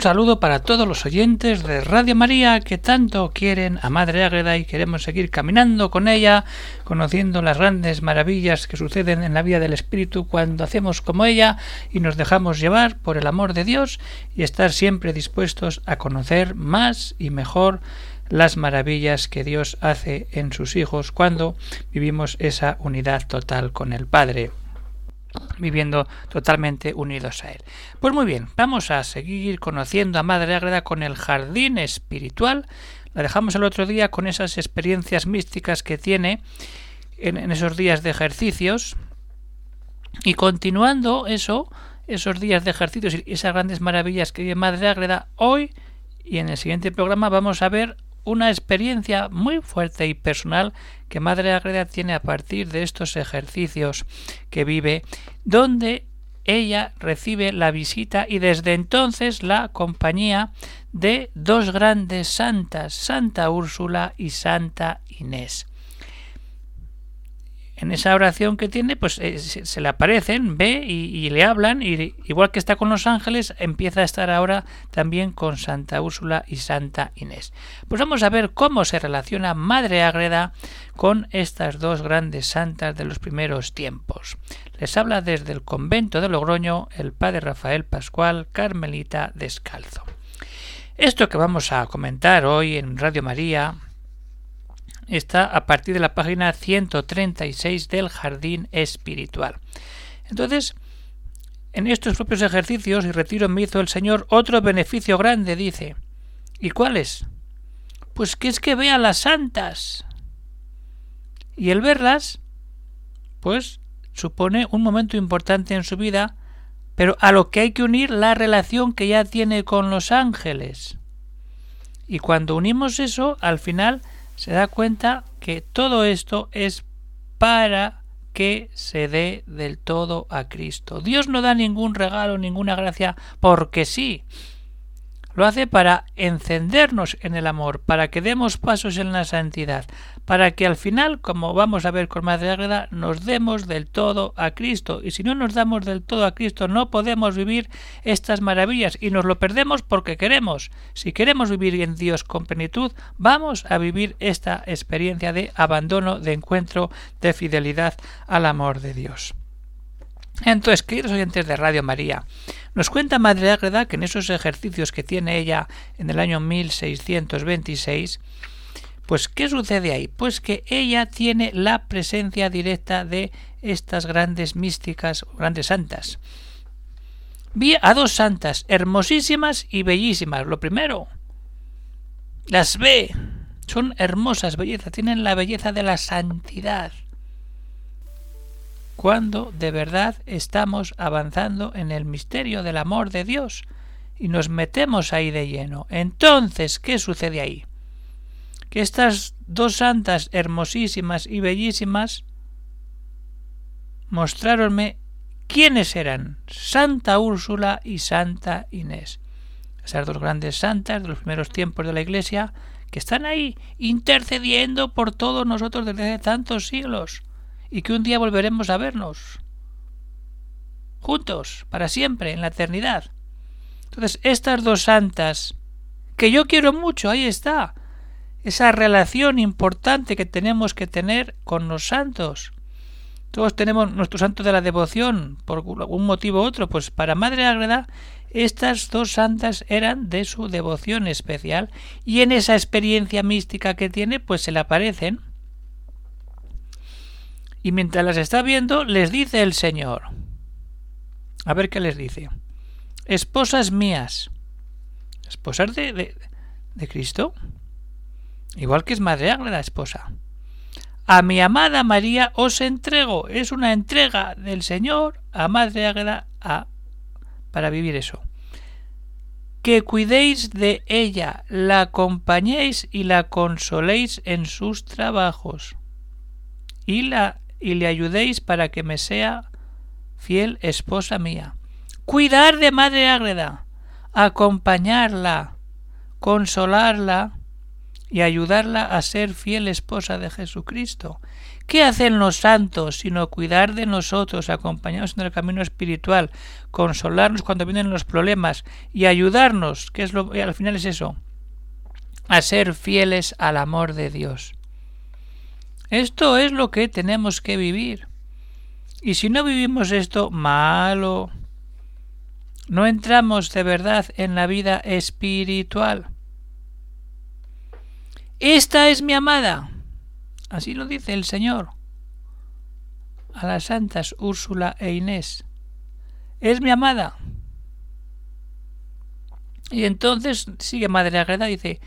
Un saludo para todos los oyentes de Radio María que tanto quieren a Madre Ágreda y queremos seguir caminando con ella, conociendo las grandes maravillas que suceden en la vida del Espíritu cuando hacemos como ella y nos dejamos llevar por el amor de Dios y estar siempre dispuestos a conocer más y mejor las maravillas que Dios hace en sus hijos cuando vivimos esa unidad total con el Padre viviendo totalmente unidos a Él. Pues muy bien, vamos a seguir conociendo a Madre Ágreda con el jardín espiritual. La dejamos el otro día con esas experiencias místicas que tiene en, esos días de ejercicios. Y continuando eso, esos días de ejercicios y esas grandes maravillas que vive Madre Ágreda, hoy y en el siguiente programa vamos a ver una experiencia muy fuerte y personal que Madre Agreda tiene a partir de estos ejercicios que vive, donde ella recibe la visita y desde entonces la compañía de dos grandes santas, Santa Úrsula y Santa Inés en esa oración que tiene, pues eh, se, le aparecen, ve y, le hablan, y igual que está con los ángeles, empieza a estar ahora también con Santa Úrsula y Santa Inés. Pues vamos a ver cómo se relaciona Madre Ágreda con estas dos grandes santas de los primeros tiempos. Les habla desde el convento de Logroño el padre Rafael Pascual, Carmelita Descalzo. Esto que vamos a comentar hoy en Radio María, está a partir de la página 136 del Jardín Espiritual. Entonces, en estos propios ejercicios y retiro me hizo el Señor otro beneficio grande, dice. ¿Y cuál es? Pues que es que vea las santas. Y el verlas, pues, supone un momento importante en su vida, pero a lo que hay que unir la relación que ya tiene con los ángeles. Y cuando unimos eso, al final se da cuenta que todo esto es para que se dé del todo a Cristo. Dios no da ningún regalo, ninguna gracia porque sí. Lo hace para encendernos en el amor, para que demos pasos en la santidad, para que al final, como vamos a ver con Madre Ágreda, nos demos del todo a Cristo. Y si no nos damos del todo a Cristo, no podemos vivir estas maravillas y nos lo perdemos porque queremos. Si queremos vivir en Dios con plenitud, vamos a vivir esta experiencia de abandono, de encuentro, de fidelidad al amor de Dios. Entonces, queridos oyentes de Radio María, nos cuenta Madre Ágreda que en esos ejercicios que tiene ella en el año 1626, pues ¿qué sucede ahí? Pues que ella tiene la presencia directa de estas grandes místicas, grandes santas. Vi a dos santas, hermosísimas y bellísimas. Lo primero, las ve, son hermosas bellezas, tienen la belleza de la santidad cuando de verdad estamos avanzando en el misterio del amor de Dios y nos metemos ahí de lleno. Entonces, ¿qué sucede ahí? Que estas dos santas hermosísimas y bellísimas mostráronme quiénes eran Santa Úrsula y Santa Inés. Esas dos grandes santas de los primeros tiempos de la Iglesia que están ahí intercediendo por todos nosotros desde tantos siglos y que un día volveremos a vernos juntos, para siempre, en la eternidad. Entonces, estas dos santas, que yo quiero mucho, ahí está, esa relación importante que tenemos que tener con los santos. Todos tenemos nuestro santo de la devoción, por algún motivo u otro, pues para Madre Ágreda, estas dos santas eran de su devoción especial, y en esa experiencia mística que tiene, pues se le aparecen y mientras las está viendo, les dice el Señor. A ver qué les dice. Esposas mías. ¿Esposas de, de, Cristo? Igual que es Madre la esposa. A mi amada María os entrego. Es una entrega del Señor a Madre Ágreda a, para vivir eso. que cuidéis de ella, la acompañéis y la consoléis en sus trabajos, y, la, y le ayudéis para que me sea fiel esposa mía. Cuidar de Madre Ágreda, acompañarla, consolarla y ayudarla a ser fiel esposa de Jesucristo. ¿Qué hacen los santos sino cuidar de nosotros, acompañarnos en el camino espiritual, consolarnos cuando vienen los problemas y ayudarnos, que es lo al final es eso, a ser fieles al amor de Dios? Esto es lo que tenemos que vivir. Y si no vivimos esto, malo. No entramos de verdad en la vida espiritual. Esta es mi amada. Así lo dice el Señor a las santas Úrsula e Inés. Es mi amada. Y entonces sigue Madre Agreda, dice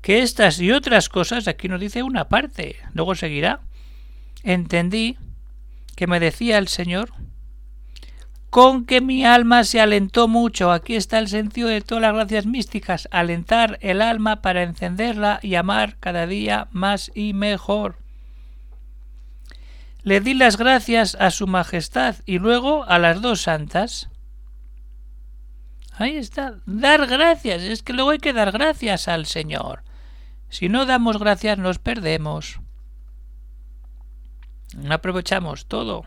que estas y otras cosas, aquí nos dice una parte, luego seguirá. Entendí que me decía el Señor, con que mi alma se alentó mucho. Aquí está el sentido de todas las gracias místicas, alentar el alma para encenderla y amar cada día más y mejor. Le di las gracias a su Majestad y luego a las dos santas. Ahí está, dar gracias, es que luego hay que dar gracias al Señor. Si no damos gracias nos perdemos. No aprovechamos todo.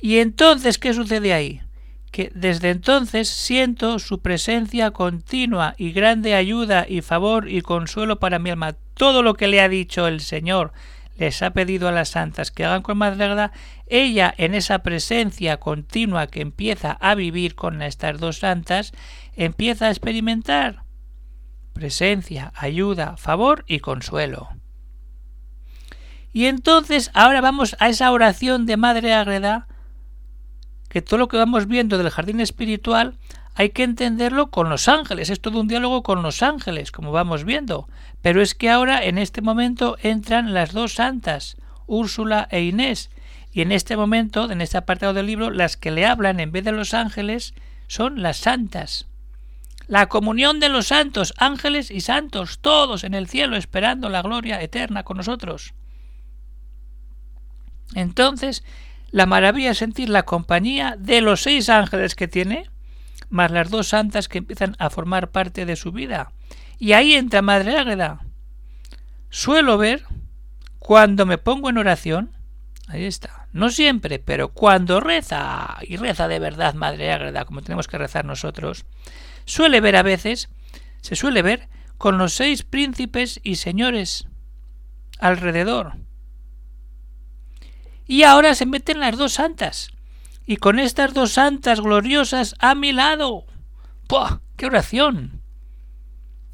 Y entonces, ¿qué sucede ahí? Que desde entonces siento su presencia continua y grande ayuda y favor y consuelo para mi alma. Todo lo que le ha dicho el Señor les ha pedido a las santas que hagan con verdad, ella en esa presencia continua que empieza a vivir con estas dos santas, empieza a experimentar presencia, ayuda, favor y consuelo. Y entonces ahora vamos a esa oración de Madre Ágreda, que todo lo que vamos viendo del jardín espiritual hay que entenderlo con los ángeles, es todo un diálogo con los ángeles, como vamos viendo. Pero es que ahora, en este momento, entran las dos santas, Úrsula e Inés, y en este momento, en este apartado del libro, las que le hablan en vez de los ángeles son las santas. La comunión de los santos, ángeles y santos, todos en el cielo esperando la gloria eterna con nosotros. Entonces, la maravilla es sentir la compañía de los seis ángeles que tiene, más las dos santas que empiezan a formar parte de su vida. Y ahí entra Madre Ágreda. Suelo ver, cuando me pongo en oración, ahí está, no siempre, pero cuando reza, y reza de verdad Madre Ágreda, como tenemos que rezar nosotros, suele ver a veces, se suele ver con los seis príncipes y señores alrededor, y ahora se meten las dos santas. Y con estas dos santas gloriosas a mi lado. ¡Puah! ¡Qué oración!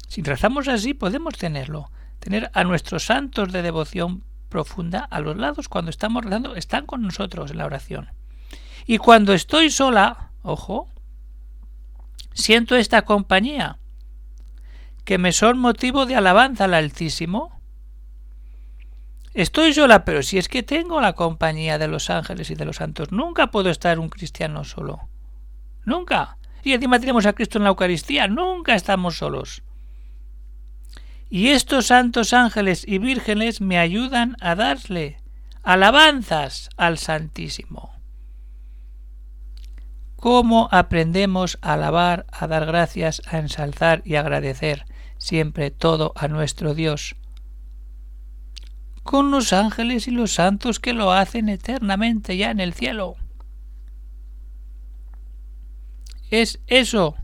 Si rezamos así podemos tenerlo. Tener a nuestros santos de devoción profunda a los lados cuando estamos rezando, están con nosotros en la oración. Y cuando estoy sola, ojo, siento esta compañía, que me son motivo de alabanza al Altísimo, Estoy sola, pero si es que tengo la compañía de los ángeles y de los santos, nunca puedo estar un cristiano solo. Nunca. Y encima tenemos a Cristo en la Eucaristía, nunca estamos solos. Y estos santos ángeles y vírgenes me ayudan a darle alabanzas al Santísimo. ¿Cómo aprendemos a alabar, a dar gracias, a ensalzar y agradecer siempre todo a nuestro Dios? con los ángeles y los santos que lo hacen eternamente ya en el cielo. Es eso,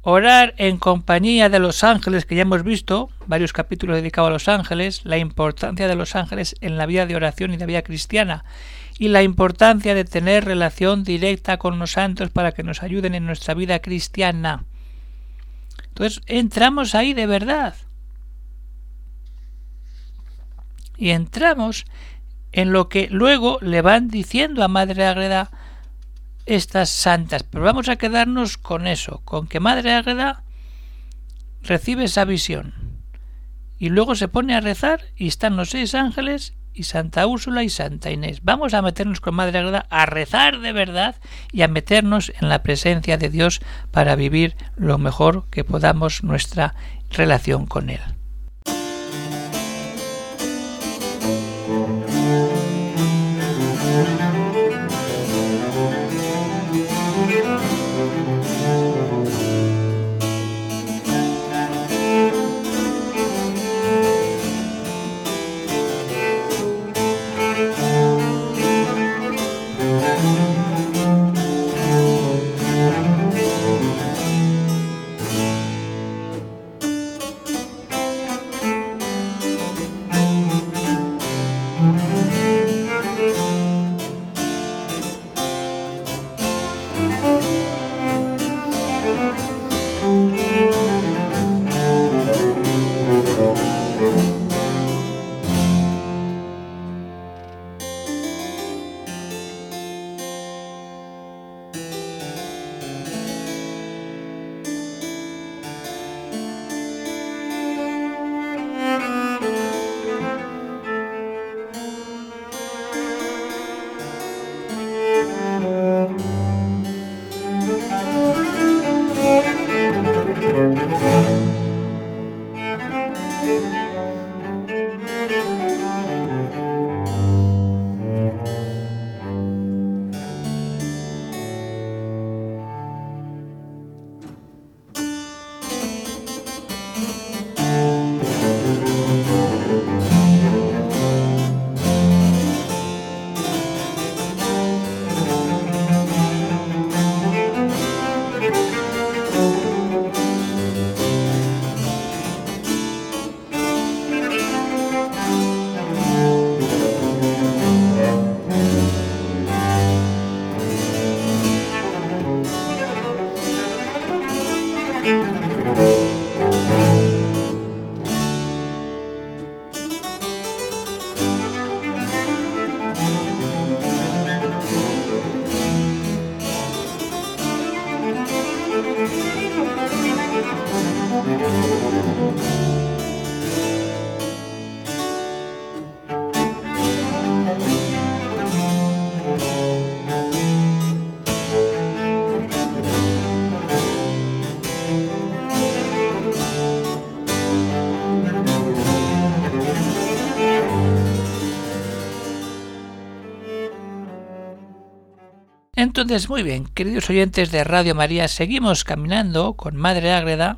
orar en compañía de los ángeles, que ya hemos visto, varios capítulos dedicados a los ángeles, la importancia de los ángeles en la vida de oración y la vida cristiana, y la importancia de tener relación directa con los santos para que nos ayuden en nuestra vida cristiana. Entonces entramos ahí de verdad y entramos en lo que luego le van diciendo a Madre Ágreda estas santas. Pero vamos a quedarnos con eso, con que Madre Ágreda recibe esa visión. Y luego se pone a rezar y están los seis ángeles y Santa Úrsula y Santa Inés. Vamos a meternos con Madre Agreda a rezar de verdad y a meternos en la presencia de Dios para vivir lo mejor que podamos nuestra relación con Él. Entonces, muy bien, queridos oyentes de Radio María, seguimos caminando con Madre Ágreda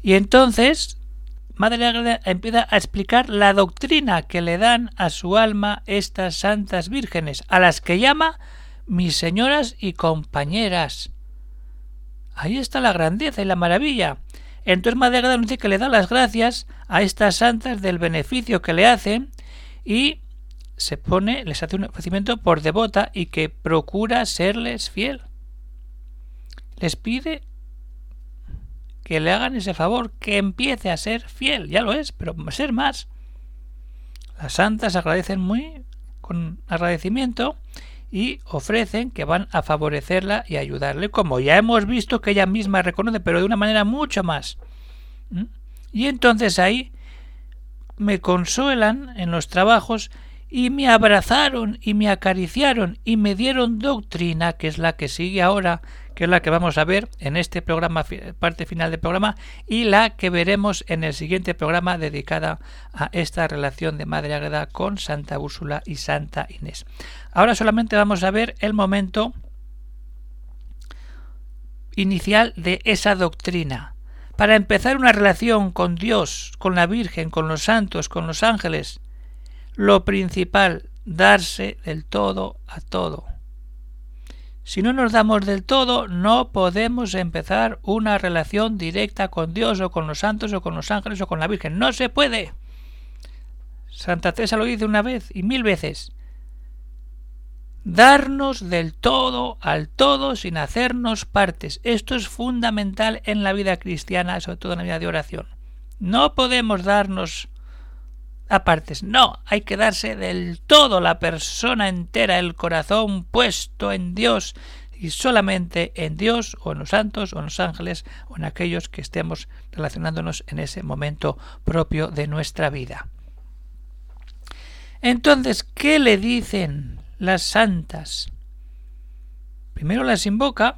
y entonces Madre Ágreda empieza a explicar la doctrina que le dan a su alma estas santas vírgenes, a las que llama mis señoras y compañeras. Ahí está la grandeza y la maravilla. Entonces Madre Ágreda dice que le da las gracias a estas santas del beneficio que le hacen y se pone, les hace un ofrecimiento por devota y que procura serles fiel. Les pide que le hagan ese favor, que empiece a ser fiel, ya lo es, pero ser más. Las santas agradecen muy con agradecimiento y ofrecen que van a favorecerla y ayudarle, como ya hemos visto que ella misma reconoce, pero de una manera mucho más. ¿Mm? Y entonces ahí me consuelan en los trabajos y me abrazaron y me acariciaron y me dieron doctrina, que es la que sigue ahora, que es la que vamos a ver en este programa, parte final del programa, y la que veremos en el siguiente programa dedicada a esta relación de Madre Agreda con Santa Úrsula y Santa Inés. Ahora solamente vamos a ver el momento inicial de esa doctrina. Para empezar una relación con Dios, con la Virgen, con los santos, con los ángeles, lo principal, darse del todo a todo. Si no nos damos del todo, no podemos empezar una relación directa con Dios o con los santos o con los ángeles o con la Virgen. No se puede. Santa Teresa lo dice una vez y mil veces. Darnos del todo al todo sin hacernos partes. Esto es fundamental en la vida cristiana, sobre todo en la vida de oración. No podemos darnos apartes. No, hay que darse del todo la persona entera, el corazón puesto en Dios y solamente en Dios o en los santos o en los ángeles o en aquellos que estemos relacionándonos en ese momento propio de nuestra vida. Entonces, ¿qué le dicen las santas? Primero las invoca.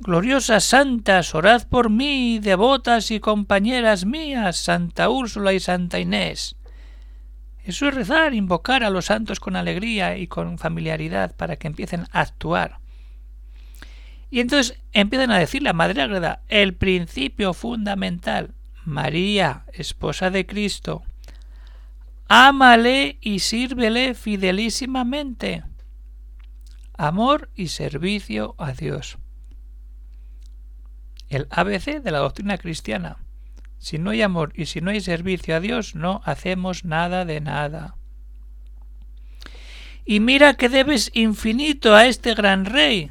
Gloriosas santas, orad por mí, devotas y compañeras mías, Santa Úrsula y Santa Inés. Eso es rezar, invocar a los santos con alegría y con familiaridad para que empiecen a actuar. Y entonces empiezan a decir la Madre Ágreda, el principio fundamental, María, esposa de Cristo, ámale y sírvele fidelísimamente. Amor y servicio a Dios. El ABC de la doctrina cristiana. Si no hay amor y si no hay servicio a Dios, no hacemos nada de nada. Y mira que debes infinito a este gran rey.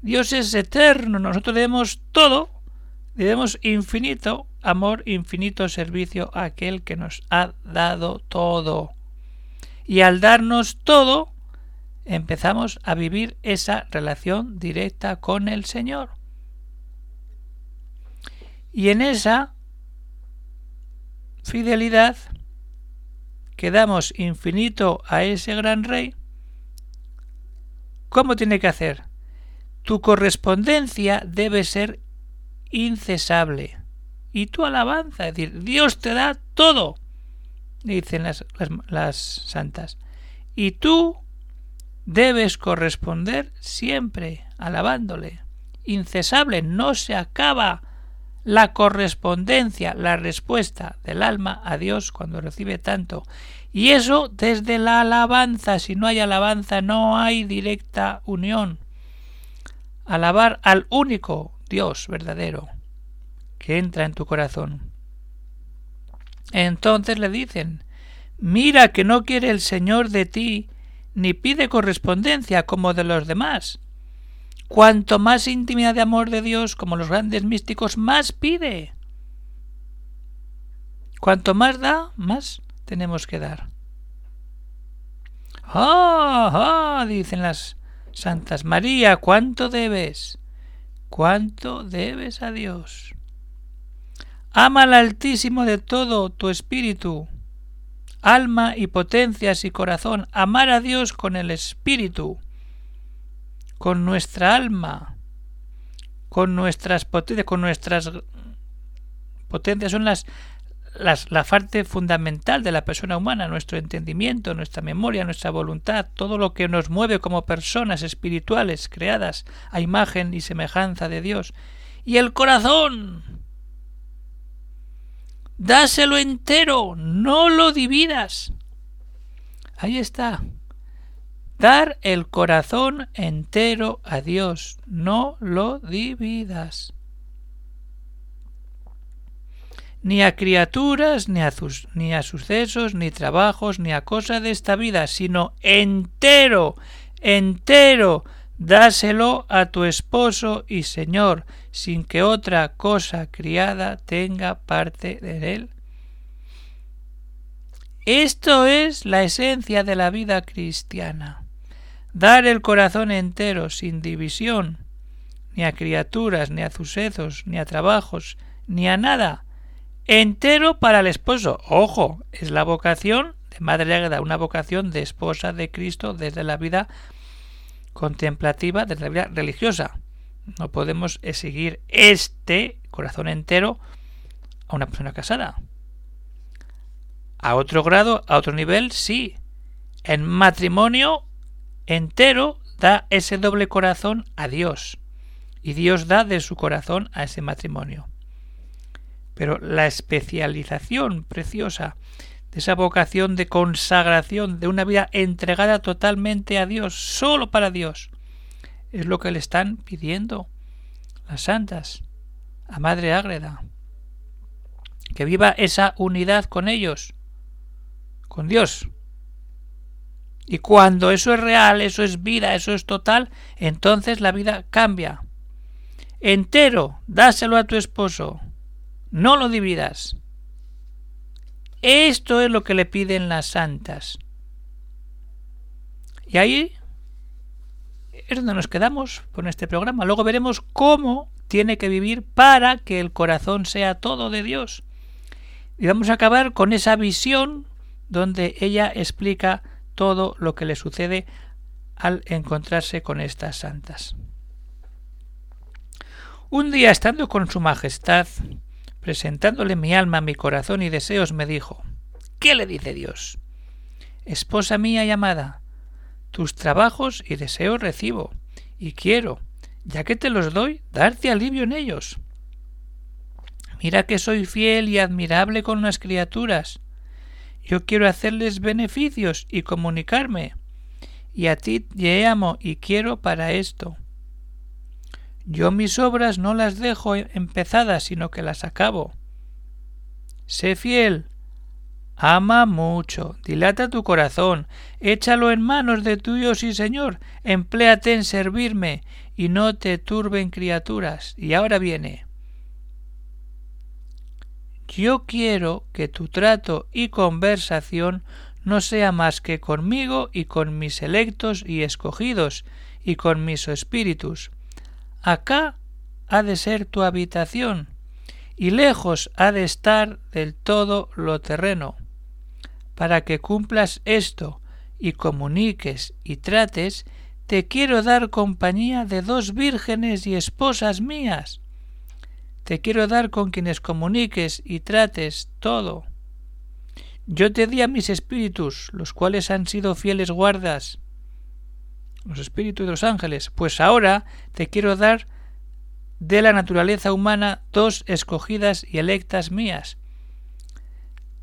Dios es eterno, nosotros debemos todo, debemos infinito amor, infinito servicio a aquel que nos ha dado todo. Y al darnos todo, empezamos a vivir esa relación directa con el Señor. Y en esa fidelidad que damos infinito a ese gran rey, ¿cómo tiene que hacer? Tu correspondencia debe ser incesable. Y tu alabanza, es decir, Dios te da todo, dicen las, las, las santas. Y tú debes corresponder siempre alabándole. Incesable, no se acaba la correspondencia, la respuesta del alma a Dios cuando recibe tanto. Y eso desde la alabanza. Si no hay alabanza, no hay directa unión. Alabar al único Dios verdadero que entra en tu corazón. Entonces le dicen, mira que no quiere el Señor de ti, ni pide correspondencia como de los demás, Cuanto más intimidad de amor de Dios, como los grandes místicos, más pide. Cuanto más da, más tenemos que dar. ¡Ah! ¡Ah! dicen las santas. María, ¿cuánto debes? ¿Cuánto debes a Dios? Ama al Altísimo de todo tu espíritu, alma y potencias y corazón. Amar a Dios con el espíritu con nuestra alma, con nuestras potencias, con nuestras potencias son las, las, la parte fundamental de la persona humana, nuestro entendimiento, nuestra memoria, nuestra voluntad, todo lo que nos mueve como personas espirituales creadas a imagen y semejanza de Dios. Y el corazón. Dáselo entero, no lo dividas. Ahí está. Dar el corazón entero a Dios, no lo dividas. Ni a criaturas, ni a, ni a sucesos, ni trabajos, ni a cosa de esta vida, sino entero, entero, dáselo a tu esposo y Señor, sin que otra cosa criada tenga parte de él. Esto es la esencia de la vida cristiana dar el corazón entero, sin división, ni a criaturas, ni a sucesos, ni a trabajos, ni a nada, entero para el esposo. Ojo, es la vocación de Madre Águeda, una vocación de esposa de Cristo desde la vida contemplativa, desde la vida religiosa. No podemos exigir este corazón entero a una persona casada. A otro grado, a otro nivel, sí. En matrimonio entero da ese doble corazón a Dios y Dios da de su corazón a ese matrimonio. Pero la especialización preciosa de esa vocación de consagración, de una vida entregada totalmente a Dios, solo para Dios, es lo que le están pidiendo las santas a Madre Ágreda. Que viva esa unidad con ellos, con Dios, y cuando eso es real, eso es vida, eso es total, entonces la vida cambia. Entero, dáselo a tu esposo. No lo dividas. Esto es lo que le piden las santas. Y ahí es donde nos quedamos con este programa. Luego veremos cómo tiene que vivir para que el corazón sea todo de Dios. Y vamos a acabar con esa visión donde ella explica todo lo que le sucede al encontrarse con estas santas. Un día estando con su Majestad, presentándole mi alma, mi corazón y deseos, me dijo ¿Qué le dice Dios? Esposa mía y amada, tus trabajos y deseos recibo, y quiero, ya que te los doy, darte alivio en ellos. Mira que soy fiel y admirable con las criaturas. Yo quiero hacerles beneficios y comunicarme, y a ti te amo y quiero para esto. Yo mis obras no las dejo empezadas, sino que las acabo. Sé fiel, Ama mucho, dilata tu corazón, échalo en manos de tu Dios y Señor, empléate en servirme, y no te turben criaturas. Y ahora viene. Yo quiero que tu trato y conversación no sea más que conmigo y con mis electos y escogidos, y con mis espíritus. Acá ha de ser tu habitación, y lejos ha de estar del todo lo terreno para que cumplas esto y comuniques y trates, te quiero dar compañía de dos vírgenes y esposas mías. Te quiero dar con quienes comuniques y trates todo. Yo te di a mis espíritus, los cuales han sido fieles guardas, los espíritus de los ángeles, pues ahora te quiero dar de la naturaleza humana dos escogidas y electas mías,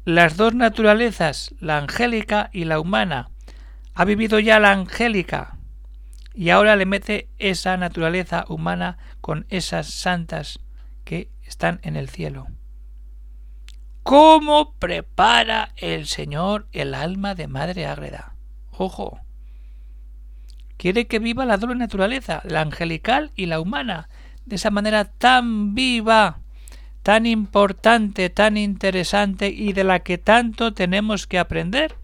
las dos naturalezas, la angélica y la humana. Ha vivido ya la angélica y ahora le mete esa naturaleza humana con esas santas que están en el cielo. ¿Cómo prepara el Señor el alma de Madre Ágreda? Ojo. Quiere que viva la doble naturaleza, la angelical y la humana, de esa manera tan viva tan importante, tan interesante y de la que tanto tenemos que aprender.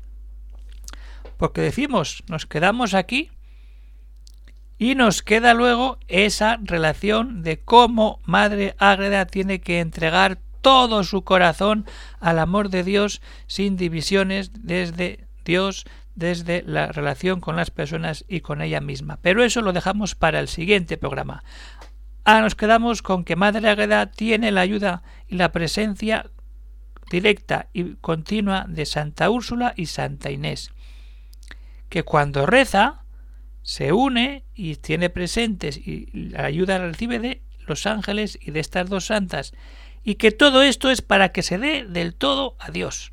Porque decimos, nos quedamos aquí y nos queda luego esa relación de cómo Madre Ágreda tiene que entregar todo su corazón al amor de Dios sin divisiones desde Dios, desde la relación con las personas y con ella misma. Pero eso lo dejamos para el siguiente programa. Ahora nos quedamos con que Madre Águeda tiene la ayuda y la presencia directa y continua de Santa Úrsula y Santa Inés, que cuando reza se une y tiene presentes y la ayuda la recibe de los ángeles y de estas dos santas, y que todo esto es para que se dé del todo a Dios.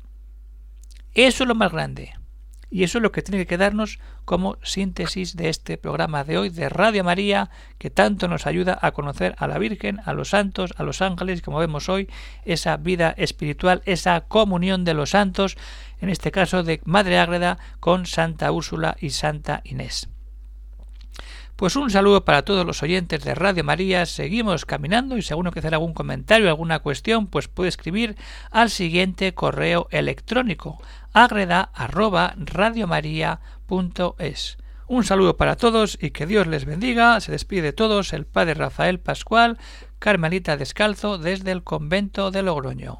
Eso es lo más grande. Y eso es lo que tiene que quedarnos como síntesis de este programa de hoy de Radio María, que tanto nos ayuda a conocer a la Virgen, a los santos, a los ángeles, como vemos hoy, esa vida espiritual, esa comunión de los santos, en este caso de Madre Ágreda con Santa Úrsula y Santa Inés. Pues un saludo para todos los oyentes de Radio María. Seguimos caminando y alguno quiere hacer algún comentario, alguna cuestión, pues puede escribir al siguiente correo electrónico agreda@radiomaria.es. Un saludo para todos y que Dios les bendiga. Se despide de todos el Padre Rafael Pascual, Carmelita Descalzo desde el convento de Logroño.